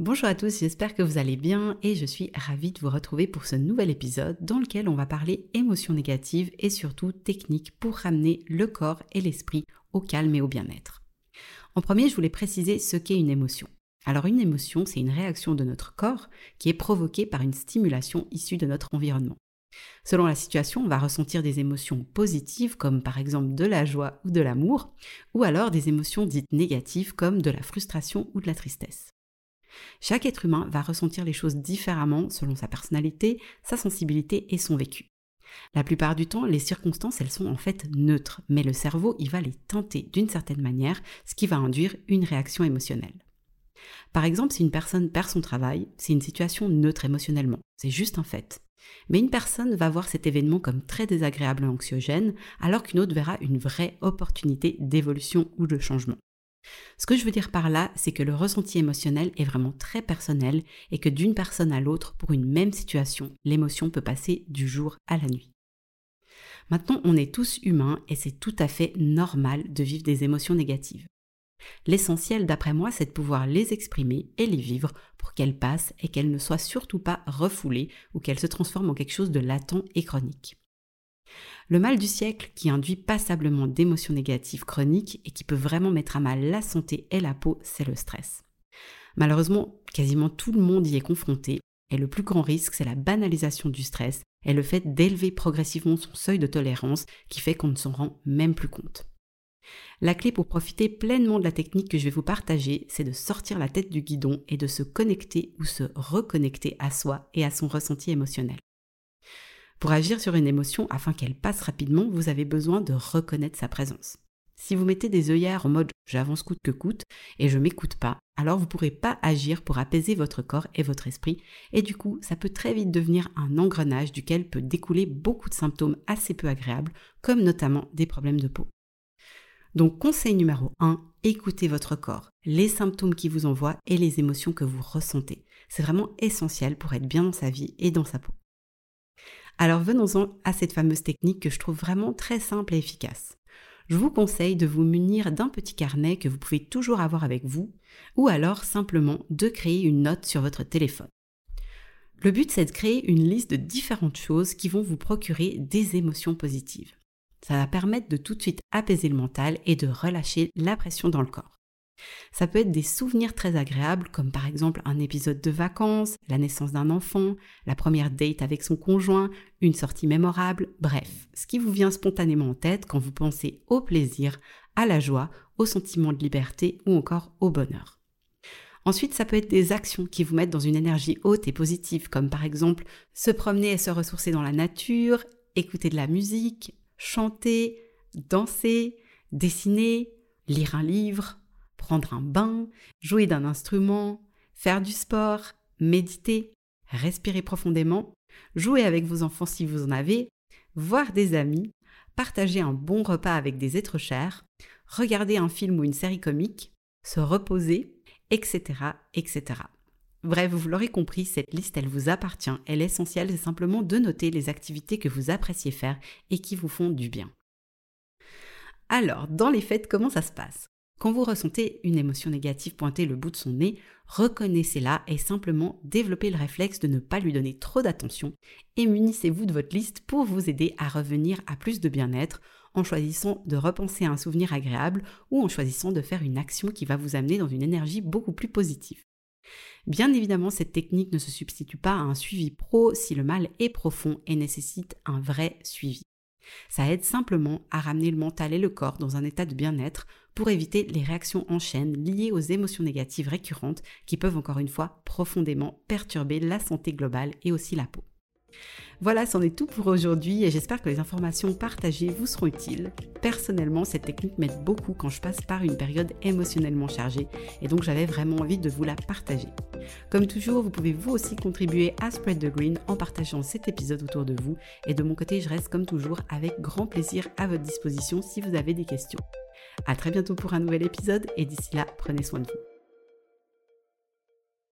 Bonjour à tous, j'espère que vous allez bien et je suis ravie de vous retrouver pour ce nouvel épisode dans lequel on va parler émotions négatives et surtout techniques pour ramener le corps et l'esprit au calme et au bien-être. En premier, je voulais préciser ce qu'est une émotion. Alors une émotion, c'est une réaction de notre corps qui est provoquée par une stimulation issue de notre environnement. Selon la situation, on va ressentir des émotions positives comme par exemple de la joie ou de l'amour, ou alors des émotions dites négatives comme de la frustration ou de la tristesse. Chaque être humain va ressentir les choses différemment selon sa personnalité, sa sensibilité et son vécu. La plupart du temps, les circonstances, elles sont en fait neutres, mais le cerveau, il va les tenter d'une certaine manière, ce qui va induire une réaction émotionnelle. Par exemple, si une personne perd son travail, c'est une situation neutre émotionnellement, c'est juste un fait. Mais une personne va voir cet événement comme très désagréable et anxiogène, alors qu'une autre verra une vraie opportunité d'évolution ou de changement. Ce que je veux dire par là, c'est que le ressenti émotionnel est vraiment très personnel et que d'une personne à l'autre, pour une même situation, l'émotion peut passer du jour à la nuit. Maintenant, on est tous humains et c'est tout à fait normal de vivre des émotions négatives. L'essentiel, d'après moi, c'est de pouvoir les exprimer et les vivre pour qu'elles passent et qu'elles ne soient surtout pas refoulées ou qu'elles se transforment en quelque chose de latent et chronique. Le mal du siècle qui induit passablement d'émotions négatives chroniques et qui peut vraiment mettre à mal la santé et la peau, c'est le stress. Malheureusement, quasiment tout le monde y est confronté et le plus grand risque, c'est la banalisation du stress et le fait d'élever progressivement son seuil de tolérance qui fait qu'on ne s'en rend même plus compte. La clé pour profiter pleinement de la technique que je vais vous partager, c'est de sortir la tête du guidon et de se connecter ou se reconnecter à soi et à son ressenti émotionnel. Pour agir sur une émotion afin qu'elle passe rapidement, vous avez besoin de reconnaître sa présence. Si vous mettez des œillères en mode j'avance coûte que coûte et je m'écoute pas, alors vous ne pourrez pas agir pour apaiser votre corps et votre esprit et du coup ça peut très vite devenir un engrenage duquel peut découler beaucoup de symptômes assez peu agréables comme notamment des problèmes de peau. Donc conseil numéro 1, écoutez votre corps, les symptômes qui vous envoient et les émotions que vous ressentez. C'est vraiment essentiel pour être bien dans sa vie et dans sa peau. Alors venons-en à cette fameuse technique que je trouve vraiment très simple et efficace. Je vous conseille de vous munir d'un petit carnet que vous pouvez toujours avoir avec vous, ou alors simplement de créer une note sur votre téléphone. Le but c'est de créer une liste de différentes choses qui vont vous procurer des émotions positives. Ça va permettre de tout de suite apaiser le mental et de relâcher la pression dans le corps. Ça peut être des souvenirs très agréables, comme par exemple un épisode de vacances, la naissance d'un enfant, la première date avec son conjoint, une sortie mémorable, bref, ce qui vous vient spontanément en tête quand vous pensez au plaisir, à la joie, au sentiment de liberté ou encore au bonheur. Ensuite, ça peut être des actions qui vous mettent dans une énergie haute et positive, comme par exemple se promener et se ressourcer dans la nature, écouter de la musique, chanter, danser, dessiner, lire un livre, prendre un bain, jouer d'un instrument, faire du sport, méditer, respirer profondément, jouer avec vos enfants si vous en avez, voir des amis, partager un bon repas avec des êtres chers, regarder un film ou une série comique, se reposer, etc., etc. Bref, vous l'aurez compris, cette liste, elle vous appartient. Elle est essentielle, c'est simplement de noter les activités que vous appréciez faire et qui vous font du bien. Alors, dans les fêtes, comment ça se passe? Quand vous ressentez une émotion négative pointer le bout de son nez, reconnaissez-la et simplement développez le réflexe de ne pas lui donner trop d'attention et munissez-vous de votre liste pour vous aider à revenir à plus de bien-être en choisissant de repenser à un souvenir agréable ou en choisissant de faire une action qui va vous amener dans une énergie beaucoup plus positive. Bien évidemment, cette technique ne se substitue pas à un suivi pro si le mal est profond et nécessite un vrai suivi. Ça aide simplement à ramener le mental et le corps dans un état de bien-être pour éviter les réactions en chaîne liées aux émotions négatives récurrentes qui peuvent encore une fois profondément perturber la santé globale et aussi la peau. Voilà, c'en est tout pour aujourd'hui et j'espère que les informations partagées vous seront utiles. Personnellement, cette technique m'aide beaucoup quand je passe par une période émotionnellement chargée et donc j'avais vraiment envie de vous la partager. Comme toujours, vous pouvez vous aussi contribuer à Spread the Green en partageant cet épisode autour de vous et de mon côté, je reste comme toujours avec grand plaisir à votre disposition si vous avez des questions. À très bientôt pour un nouvel épisode et d'ici là, prenez soin de vous.